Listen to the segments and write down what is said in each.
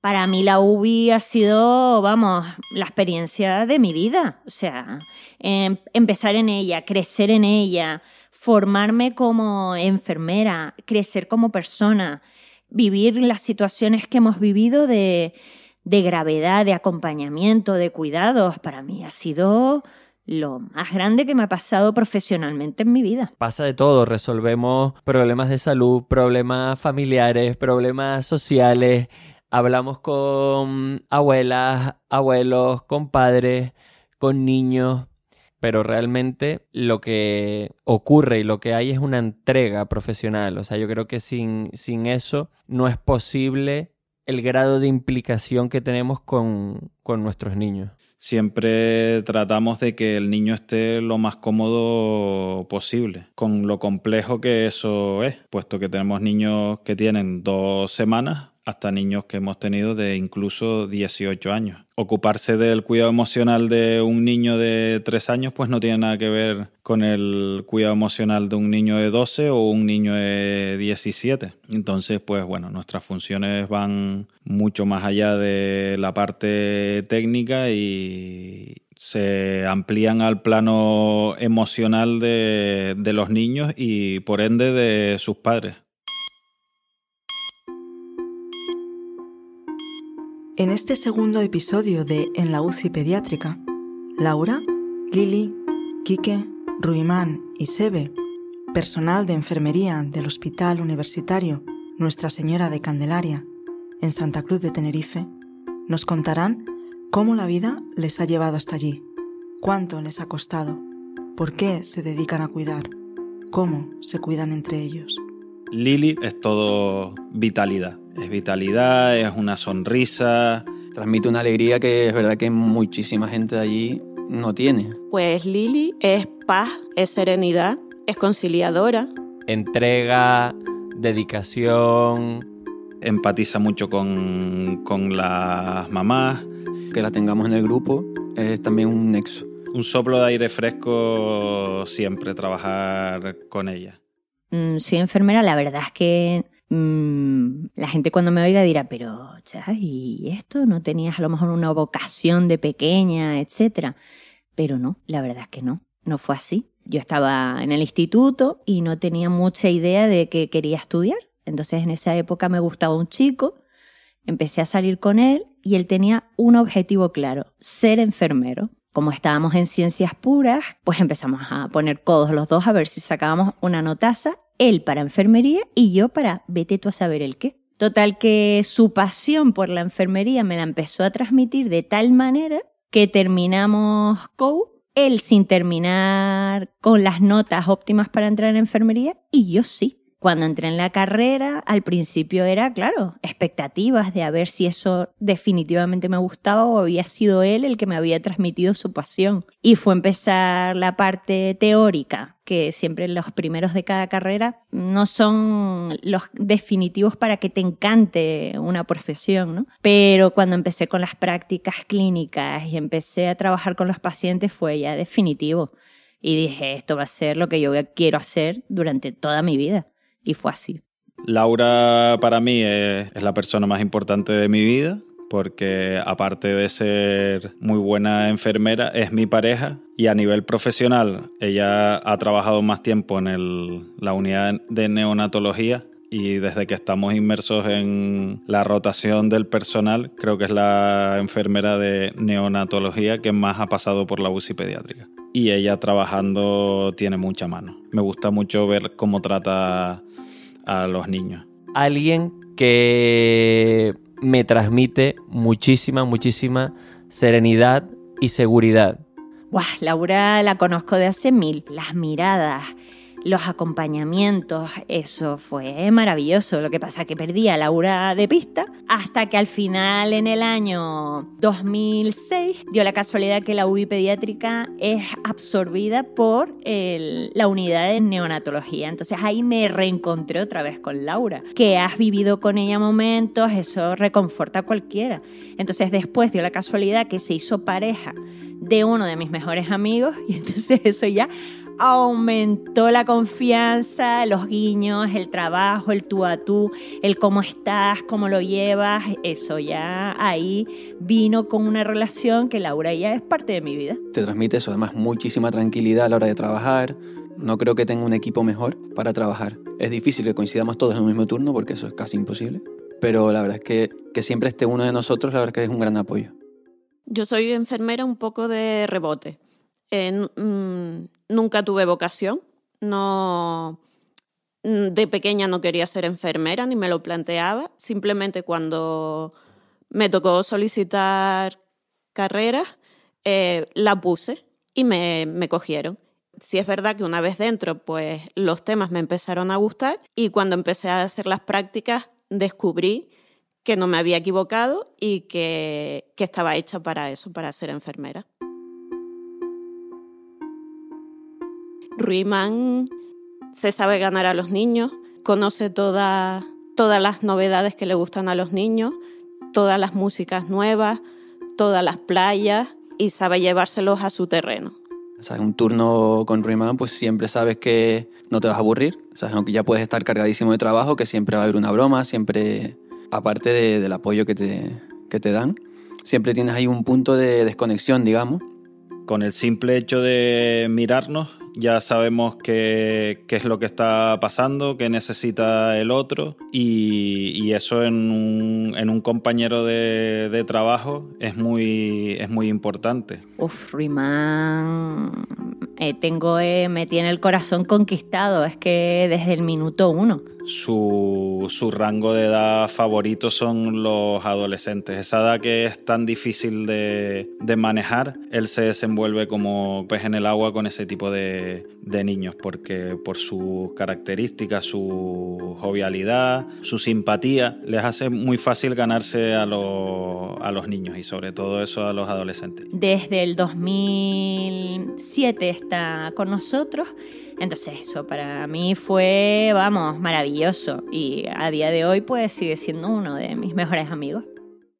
Para mí la UBI ha sido, vamos, la experiencia de mi vida. O sea, em, empezar en ella, crecer en ella, formarme como enfermera, crecer como persona, vivir las situaciones que hemos vivido de, de gravedad, de acompañamiento, de cuidados. Para mí ha sido lo más grande que me ha pasado profesionalmente en mi vida. Pasa de todo, resolvemos problemas de salud, problemas familiares, problemas sociales, hablamos con abuelas, abuelos, con padres, con niños, pero realmente lo que ocurre y lo que hay es una entrega profesional. O sea, yo creo que sin, sin eso no es posible el grado de implicación que tenemos con, con nuestros niños siempre tratamos de que el niño esté lo más cómodo posible, con lo complejo que eso es, puesto que tenemos niños que tienen dos semanas hasta niños que hemos tenido de incluso 18 años. Ocuparse del cuidado emocional de un niño de 3 años pues no tiene nada que ver con el cuidado emocional de un niño de 12 o un niño de 17. Entonces pues bueno, nuestras funciones van mucho más allá de la parte técnica y se amplían al plano emocional de, de los niños y por ende de sus padres. En este segundo episodio de En la UCI pediátrica, Laura, Lili, Quique, Ruimán y Sebe, personal de enfermería del Hospital Universitario Nuestra Señora de Candelaria, en Santa Cruz de Tenerife, nos contarán cómo la vida les ha llevado hasta allí, cuánto les ha costado, por qué se dedican a cuidar, cómo se cuidan entre ellos. Lili es todo vitalidad es vitalidad, es una sonrisa. Transmite una alegría que es verdad que muchísima gente de allí no tiene. Pues Lili es paz, es serenidad, es conciliadora. Entrega, dedicación. Empatiza mucho con, con las mamás. Que la tengamos en el grupo es también un nexo. Un soplo de aire fresco siempre trabajar con ella. Mm, soy enfermera, la verdad es que Mm, la gente cuando me oiga dirá, pero, ¿y esto? ¿No tenías a lo mejor una vocación de pequeña, etcétera? Pero no, la verdad es que no, no fue así. Yo estaba en el instituto y no tenía mucha idea de qué quería estudiar. Entonces en esa época me gustaba un chico, empecé a salir con él y él tenía un objetivo claro, ser enfermero. Como estábamos en ciencias puras, pues empezamos a poner codos los dos a ver si sacábamos una notaza él para enfermería y yo para vete tú a saber el qué. Total que su pasión por la enfermería me la empezó a transmitir de tal manera que terminamos COU, él sin terminar con las notas óptimas para entrar en enfermería y yo sí. Cuando entré en la carrera, al principio era, claro, expectativas de a ver si eso definitivamente me gustaba o había sido él el que me había transmitido su pasión. Y fue empezar la parte teórica, que siempre los primeros de cada carrera no son los definitivos para que te encante una profesión, ¿no? Pero cuando empecé con las prácticas clínicas y empecé a trabajar con los pacientes fue ya definitivo. Y dije, esto va a ser lo que yo quiero hacer durante toda mi vida fue así. Laura para mí es, la persona más importante de mi vida porque aparte de ser muy buena enfermera, es mi pareja y a nivel profesional ella ha trabajado más tiempo en la unidad de neonatología y desde que estamos inmersos en la rotación del personal, creo que es la enfermera de neonatología que más ha pasado por la UCI pediátrica. Y ella trabajando tiene mucha mano. Me gusta mucho ver cómo trata a los niños. Alguien que me transmite muchísima, muchísima serenidad y seguridad. Buah, Laura la conozco de hace mil. Las miradas, los acompañamientos, eso fue maravilloso. Lo que pasa es que perdí a Laura de pista hasta que al final en el año 2006 dio la casualidad que la UBI pediátrica es absorbida por la unidad de neonatología. Entonces ahí me reencontré otra vez con Laura, que has vivido con ella momentos, eso reconforta a cualquiera. Entonces después dio la casualidad que se hizo pareja de uno de mis mejores amigos y entonces eso ya aumentó la confianza, los guiños, el trabajo, el tú a tú, el cómo estás, cómo lo llevas, eso ya ahí vino con una relación que Laura ya es parte de mi vida. Te transmite eso, además muchísima tranquilidad a la hora de trabajar. No creo que tenga un equipo mejor para trabajar. Es difícil que coincidamos todos en un mismo turno porque eso es casi imposible. Pero la verdad es que, que siempre esté uno de nosotros, la verdad es que es un gran apoyo. Yo soy enfermera un poco de rebote. En- mm, nunca tuve vocación. No, mm, de pequeña no quería ser enfermera ni me lo planteaba. Simplemente cuando me tocó solicitar carreras, eh, la puse y me, me cogieron. Sí es verdad que una vez dentro, pues los temas me empezaron a gustar y cuando empecé a hacer las prácticas descubrí que no me había equivocado y que, que estaba hecha para eso, para ser enfermera. Ruimán se sabe ganar a los niños, conoce toda- todas las novedades que le gustan a los niños, todas las músicas nuevas, todas las playas y sabe llevárselos a su terreno. O sea, un turno con Ruimán, pues siempre sabes que no te vas a aburrir. O sea, aunque ya puedes estar cargadísimo de trabajo, que siempre va a haber una broma, siempre, aparte de- del apoyo que te, que te dan, siempre tienes ahí un punto de desconexión, digamos. Con el simple hecho de mirarnos, ya sabemos qué, qué es lo que está pasando, qué necesita el otro y, y eso en un, en un compañero de, de trabajo es muy, es muy importante. Uf, Ruimán, eh, tengo, eh, me tiene el corazón conquistado, es que desde el minuto uno. Su, su rango de edad favorito son los adolescentes. Esa edad que es tan difícil de, de manejar, él se desenvuelve como pez en el agua con ese tipo de, de niños, porque por sus características, su jovialidad, su simpatía, les hace muy fácil ganarse a los, a los niños y sobre todo eso a los adolescentes. Desde el 2007 está con nosotros. Entonces eso para mí fue, vamos, maravilloso. Y a día de hoy pues sigue siendo uno de mis mejores amigos.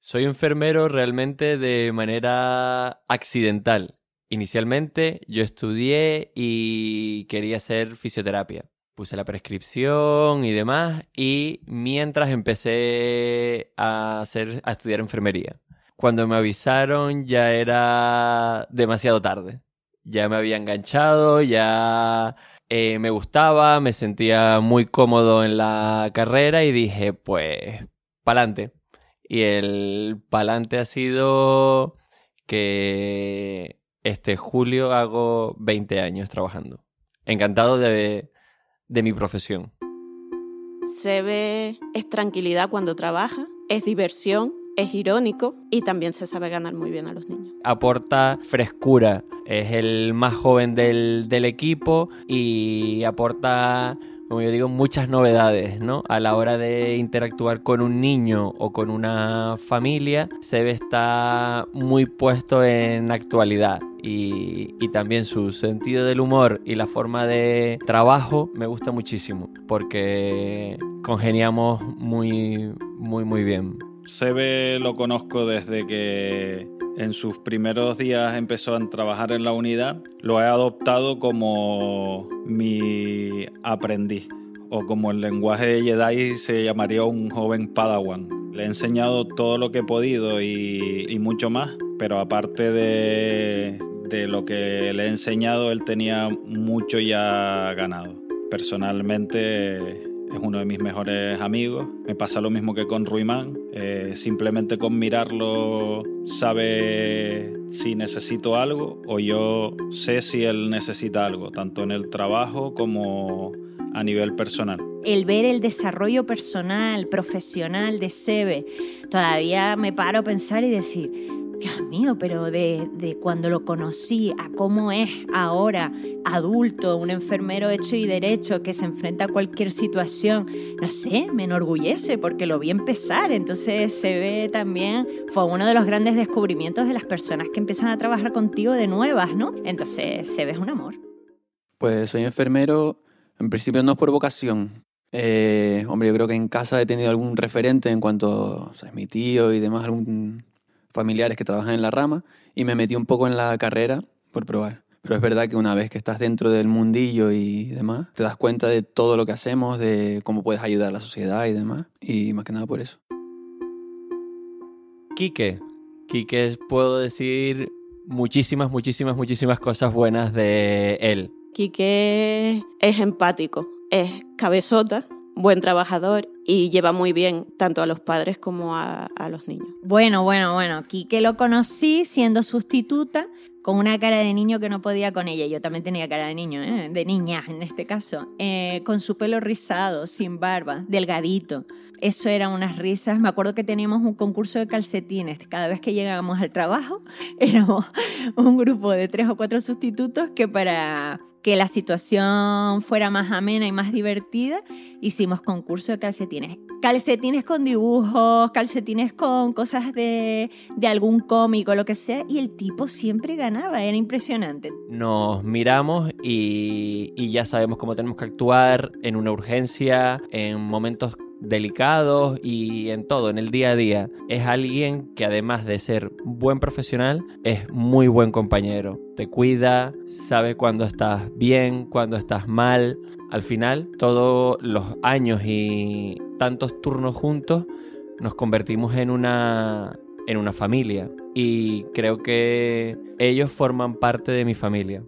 Soy enfermero realmente de manera accidental. Inicialmente yo estudié y quería hacer fisioterapia. Puse la prescripción y demás y mientras empecé a, hacer, a estudiar enfermería. Cuando me avisaron ya era demasiado tarde. Ya me había enganchado, ya eh, me gustaba, me sentía muy cómodo en la carrera y dije, pues, pa'lante. Y el pa'lante ha sido que este julio hago 20 años trabajando. Encantado de, de mi profesión. Se ve, es tranquilidad cuando trabaja, es diversión, es irónico y también se sabe ganar muy bien a los niños. Aporta frescura. Es el más joven del, del equipo y aporta, como yo digo, muchas novedades, ¿no? A la hora de interactuar con un niño o con una familia, Sebe está muy puesto en actualidad. Y, y también su sentido del humor y la forma de trabajo me gusta muchísimo porque congeniamos muy, muy, muy bien. Sebe lo conozco desde que en sus primeros días empezó a trabajar en la unidad. Lo he adoptado como mi aprendiz o como el lenguaje de Jedi se llamaría un joven Padawan. Le he enseñado todo lo que he podido y, mucho más, pero aparte de lo que le he enseñado, él tenía mucho ya ganado. Personalmente es uno de mis mejores amigos. Me pasa lo mismo que con Ruimán. Eh, simplemente con mirarlo sabe si necesito algo o yo sé si él necesita algo, tanto en el trabajo como a nivel personal. el ver el desarrollo personal, profesional de Sebe, todavía me paro a pensar y decir, Dios mío, pero de, de, cuando lo conocí a cómo es ahora, adulto, un enfermero hecho y derecho que se enfrenta a cualquier situación, no sé, me enorgullece porque lo vi empezar. Entonces se ve también, fue uno de los grandes descubrimientos de las personas que empiezan a trabajar contigo de nuevas, ¿no? Entonces se ve un amor. Pues soy enfermero, en principio no es por vocación. Eh, hombre, yo creo que en casa he tenido algún referente en cuanto a mi tío y demás, algún familiares que trabajan en la rama y me metí un poco en la carrera por probar. Pero es verdad que una vez que estás dentro del mundillo y demás, te das cuenta de todo lo que hacemos, de cómo puedes ayudar a la sociedad y demás, y más que nada por eso. Quique, Quique, puedo decir muchísimas, muchísimas, muchísimas cosas buenas de él. Quique es empático, es cabezota, buen trabajador y lleva muy bien tanto a los padres como a, a los niños. Bueno, bueno, bueno, Quique lo conocí siendo sustituta con una cara de niño que no podía con ella. Yo también tenía cara de niño, ¿eh? de niña en este caso. Eh, con su pelo rizado, sin barba, delgadito. Eso eran unas risas. Me acuerdo que teníamos un concurso de calcetines. Cada vez que llegábamos al trabajo, éramos un grupo de tres o cuatro sustitutos que para que la situación fuera más amena y más divertida, hicimos concurso de calcetines. Calcetines con dibujos, calcetines con cosas de, de algún cómico, lo que sea, y el tipo siempre ganaba, era impresionante. Nos miramos y, ya sabemos cómo tenemos que actuar en una urgencia, en momentos delicados y en todo, en el día a día. Es alguien que además de ser buen profesional, es muy buen compañero. Te cuida, sabe cuándo estás bien, cuándo estás mal. Al final, todos los años y tantos turnos juntos, nos convertimos en una, en una familia. Y creo que ellos forman parte de mi familia.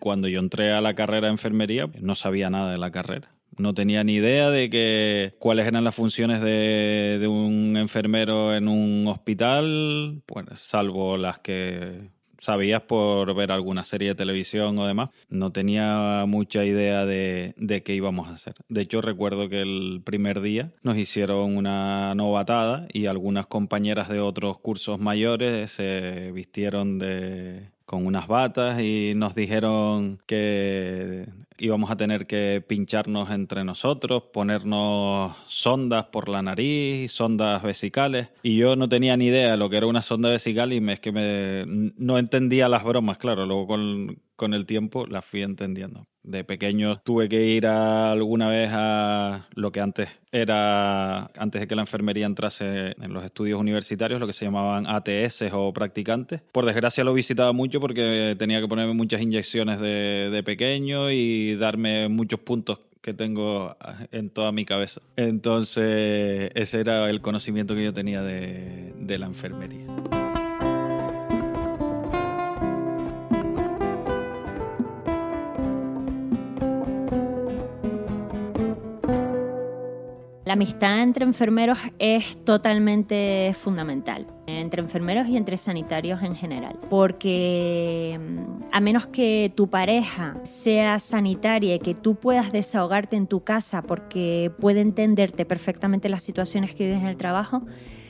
Cuando yo entré a la carrera de enfermería, no sabía nada de la carrera no tenía ni idea de que cuáles eran las funciones de, un enfermero en un hospital, pues, salvo las que sabías por ver alguna serie de televisión o demás. No tenía mucha idea de, de, qué íbamos a hacer. De hecho, recuerdo que el primer día nos hicieron una novatada y algunas compañeras de otros cursos mayores se vistieron de con unas batas y nos dijeron que íbamos a tener que pincharnos entre nosotros, ponernos sondas por la nariz, sondas vesicales. Y yo no tenía ni idea de lo que era una sonda vesical y me, es que me, no entendía las bromas, claro. Luego con, con el tiempo las fui entendiendo. De pequeño tuve que ir alguna vez a lo que antes era, antes de que la enfermería entrase en los estudios universitarios, lo que se llamaban ATS o practicantes. Por desgracia lo visitaba mucho porque tenía que ponerme muchas inyecciones de, de pequeño y darme muchos puntos que tengo en toda mi cabeza. Entonces ese era el conocimiento que yo tenía de, de la enfermería. La amistad entre enfermeros es totalmente fundamental, entre enfermeros y entre sanitarios en general, porque mm, a menos que tu pareja sea sanitaria y que tú puedas desahogarte en tu casa porque puede entenderte perfectamente las situaciones que vives en el trabajo,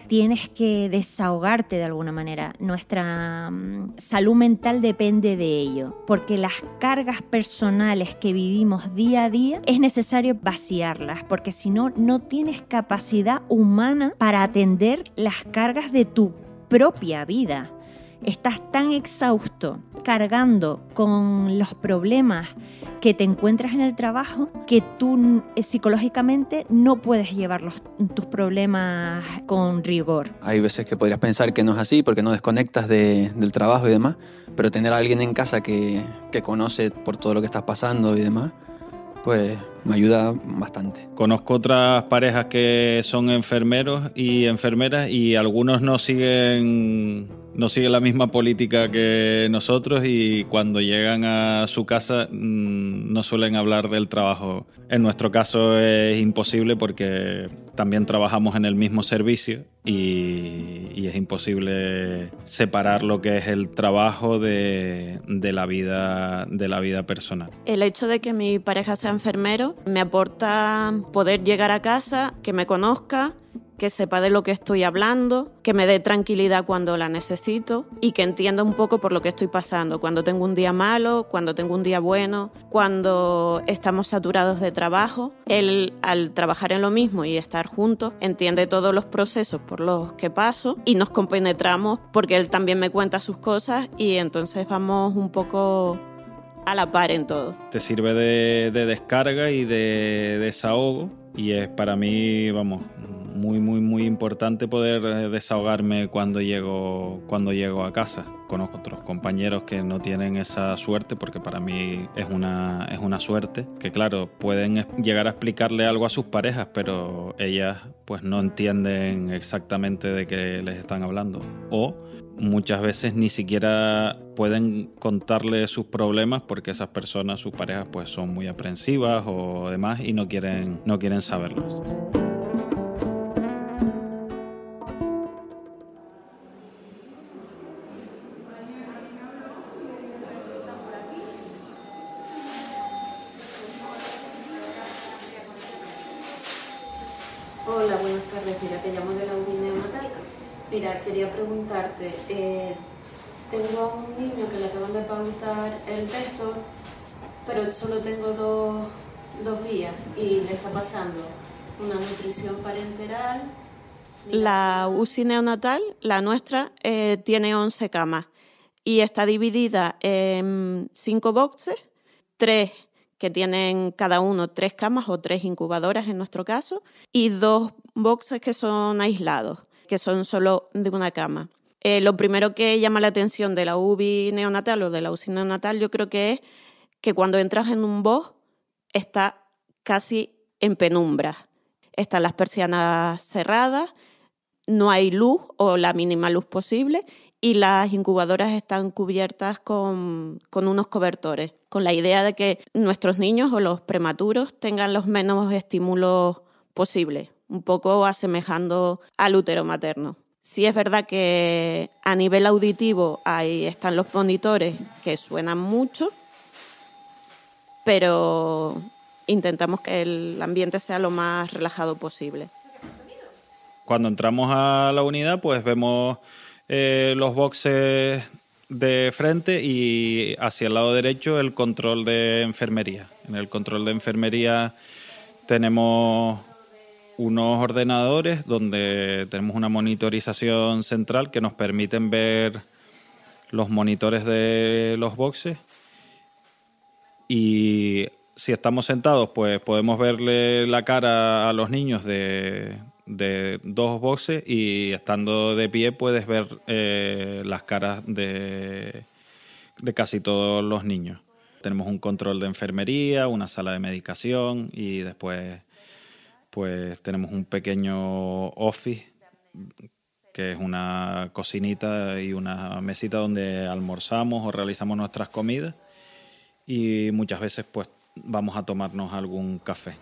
tienes que desahogarte de alguna manera. Nuestra um, salud mental depende de ello, porque las cargas personales que vivimos día a día es necesario vaciarlas, porque si no, no tienes capacidad humana para atender las cargas de tu propia vida estás tan exhausto cargando con los problemas que te encuentras en el trabajo que tú eh, psicológicamente no puedes llevar los, tus problemas con rigor. Hay veces que podrías pensar que no es así porque no desconectas de, del trabajo y demás, pero tener a alguien en casa que, que conoce por todo lo que estás pasando y demás, pues me ayuda bastante. Conozco otras parejas que son enfermeros y enfermeras y algunos no siguen no sigue la misma política que nosotros y cuando llegan a su casa mm, no suelen hablar del trabajo. En nuestro caso es imposible porque también trabajamos en el mismo servicio y, es imposible separar lo que es el trabajo de, la vida, de la vida personal. El hecho de que mi pareja sea enfermero me aporta poder llegar a casa, que me conozca que sepa de lo que estoy hablando, que me dé tranquilidad cuando la necesito y que entienda un poco por lo que estoy pasando, cuando tengo un día malo, cuando tengo un día bueno, cuando estamos saturados de trabajo. Él, al trabajar en lo mismo y estar juntos, entiende todos los procesos por los que paso y nos compenetramos porque él también me cuenta sus cosas y entonces vamos un poco a la par en todo. Te sirve de, de descarga y de desahogo y es para mí, vamos, muy, muy, muy importante poder eh, desahogarme cuando llego, cuando llego a casa. Conozco otros compañeros que no tienen esa suerte porque para mí es una, es una suerte. Que claro, pueden llegar a explicarle algo a sus parejas, pero ellas pues no entienden exactamente de qué les están hablando. O muchas veces ni siquiera pueden contarle sus problemas porque esas personas, sus parejas, pues son muy aprensivas o demás y no quieren, no quieren saberlos. Preguntarte, eh, tengo un niño que le acaban de pautar el peso, pero solo tengo dos, dos días y le está pasando una nutrición parenteral. La UCI neonatal, la nuestra, eh, tiene 11 camas y está dividida en cinco boxes, tres que tienen cada uno tres camas o tres incubadoras en nuestro caso, y dos boxes que son aislados, que son solo de una cama. Eh, lo primero que llama la atención de la UBI neonatal o de la UCI neonatal yo creo que es que cuando entras en un box está casi en penumbra. Están las persianas cerradas, no hay luz o la mínima luz posible y las incubadoras están cubiertas con, con, unos cobertores, con la idea de que nuestros niños o los prematuros tengan los menos estímulos posibles, un poco asemejando al útero materno. Sí es verdad que a nivel auditivo ahí están los monitores que suenan mucho, pero intentamos que el ambiente sea lo más relajado posible. Cuando entramos a la unidad, pues vemos eh, los boxes de frente y hacia el lado derecho el control de enfermería. En el control de enfermería tenemos unos ordenadores donde tenemos una monitorización central que nos permiten ver los monitores de los boxes y si estamos sentados pues podemos verle la cara a los niños de, de dos boxes y estando de pie puedes ver eh, las caras de, de casi todos los niños. Tenemos un control de enfermería, una sala de medicación y después pues tenemos un pequeño office que es una cocinita y una mesita donde almorzamos o realizamos nuestras comidas y muchas veces pues vamos a tomarnos algún café.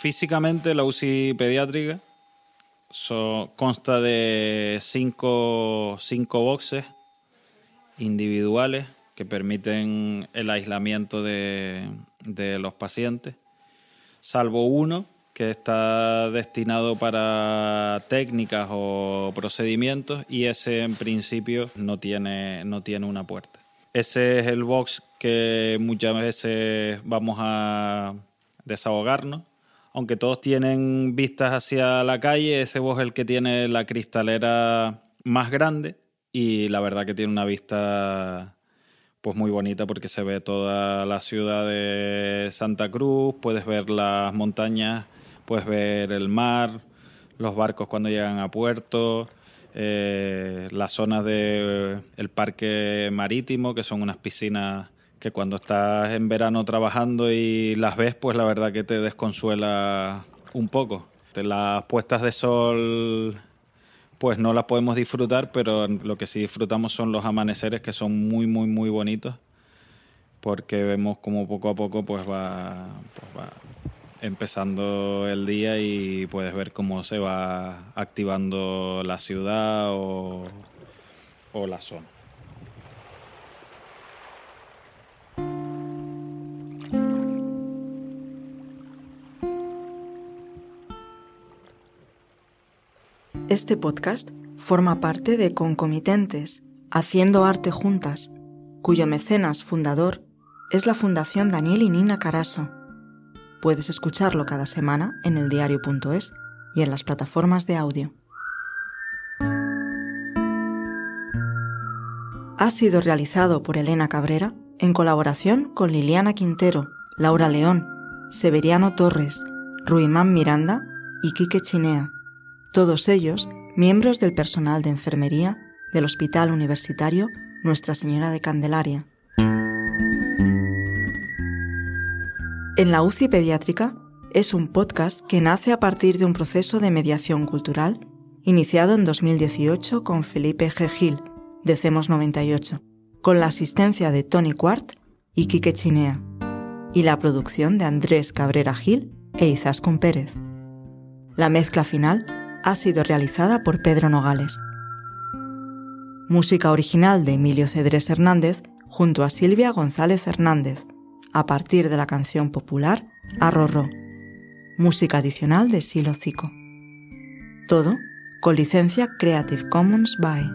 Físicamente la UCI pediátrica consta de cinco, cinco boxes individuales que permiten el aislamiento de, de los pacientes, salvo uno que está destinado para técnicas o procedimientos y ese en principio no tiene, no tiene una puerta. Ese es el box que muchas veces vamos a desahogarnos aunque todos tienen vistas hacia la calle, ese bus es el que tiene la cristalera más grande y la verdad que tiene una vista pues muy bonita porque se ve toda la ciudad de Santa Cruz, puedes ver las montañas, puedes ver el mar, los barcos cuando llegan a puerto, eh, las zonas del el parque marítimo, que son unas piscinas que cuando estás en verano trabajando y las ves, pues la verdad que te desconsuela un poco. Las puestas de sol pues no las podemos disfrutar, pero lo que sí disfrutamos son los amaneceres que son muy, muy, muy bonitos, porque vemos como poco a poco pues va, pues va empezando el día y puedes ver cómo se va activando la ciudad o, o la zona. Este podcast forma parte de Concomitentes, Haciendo Arte Juntas, cuyo mecenas fundador es la Fundación Daniel y Nina Caraso. Puedes escucharlo cada semana en eldiario.es y en las plataformas de audio. Ha sido realizado por Elena Cabrera en colaboración con Liliana Quintero, Laura León, Severiano Torres, Ruimán Miranda y Quique Chinea todos ellos miembros del personal de enfermería del Hospital Universitario Nuestra Señora de Candelaria. En la UCI Pediátrica es un podcast que nace a partir de un proceso de mediación cultural iniciado en 2018 con Felipe G. Gil, de CEMOS 98, con la asistencia de Tony Quart y Quique Chinea, y la producción de Andrés Cabrera Gil e Izaskun Pérez. La mezcla final ha sido realizada por Pedro Nogales. Música original de Emilio Cedrés Hernández junto a Silvia González Hernández, a partir de la canción popular Arrorró. Música adicional de Silo Cico. Todo con licencia Creative Commons by.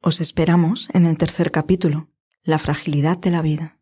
Os esperamos en el tercer capítulo la fragilidad de la vida.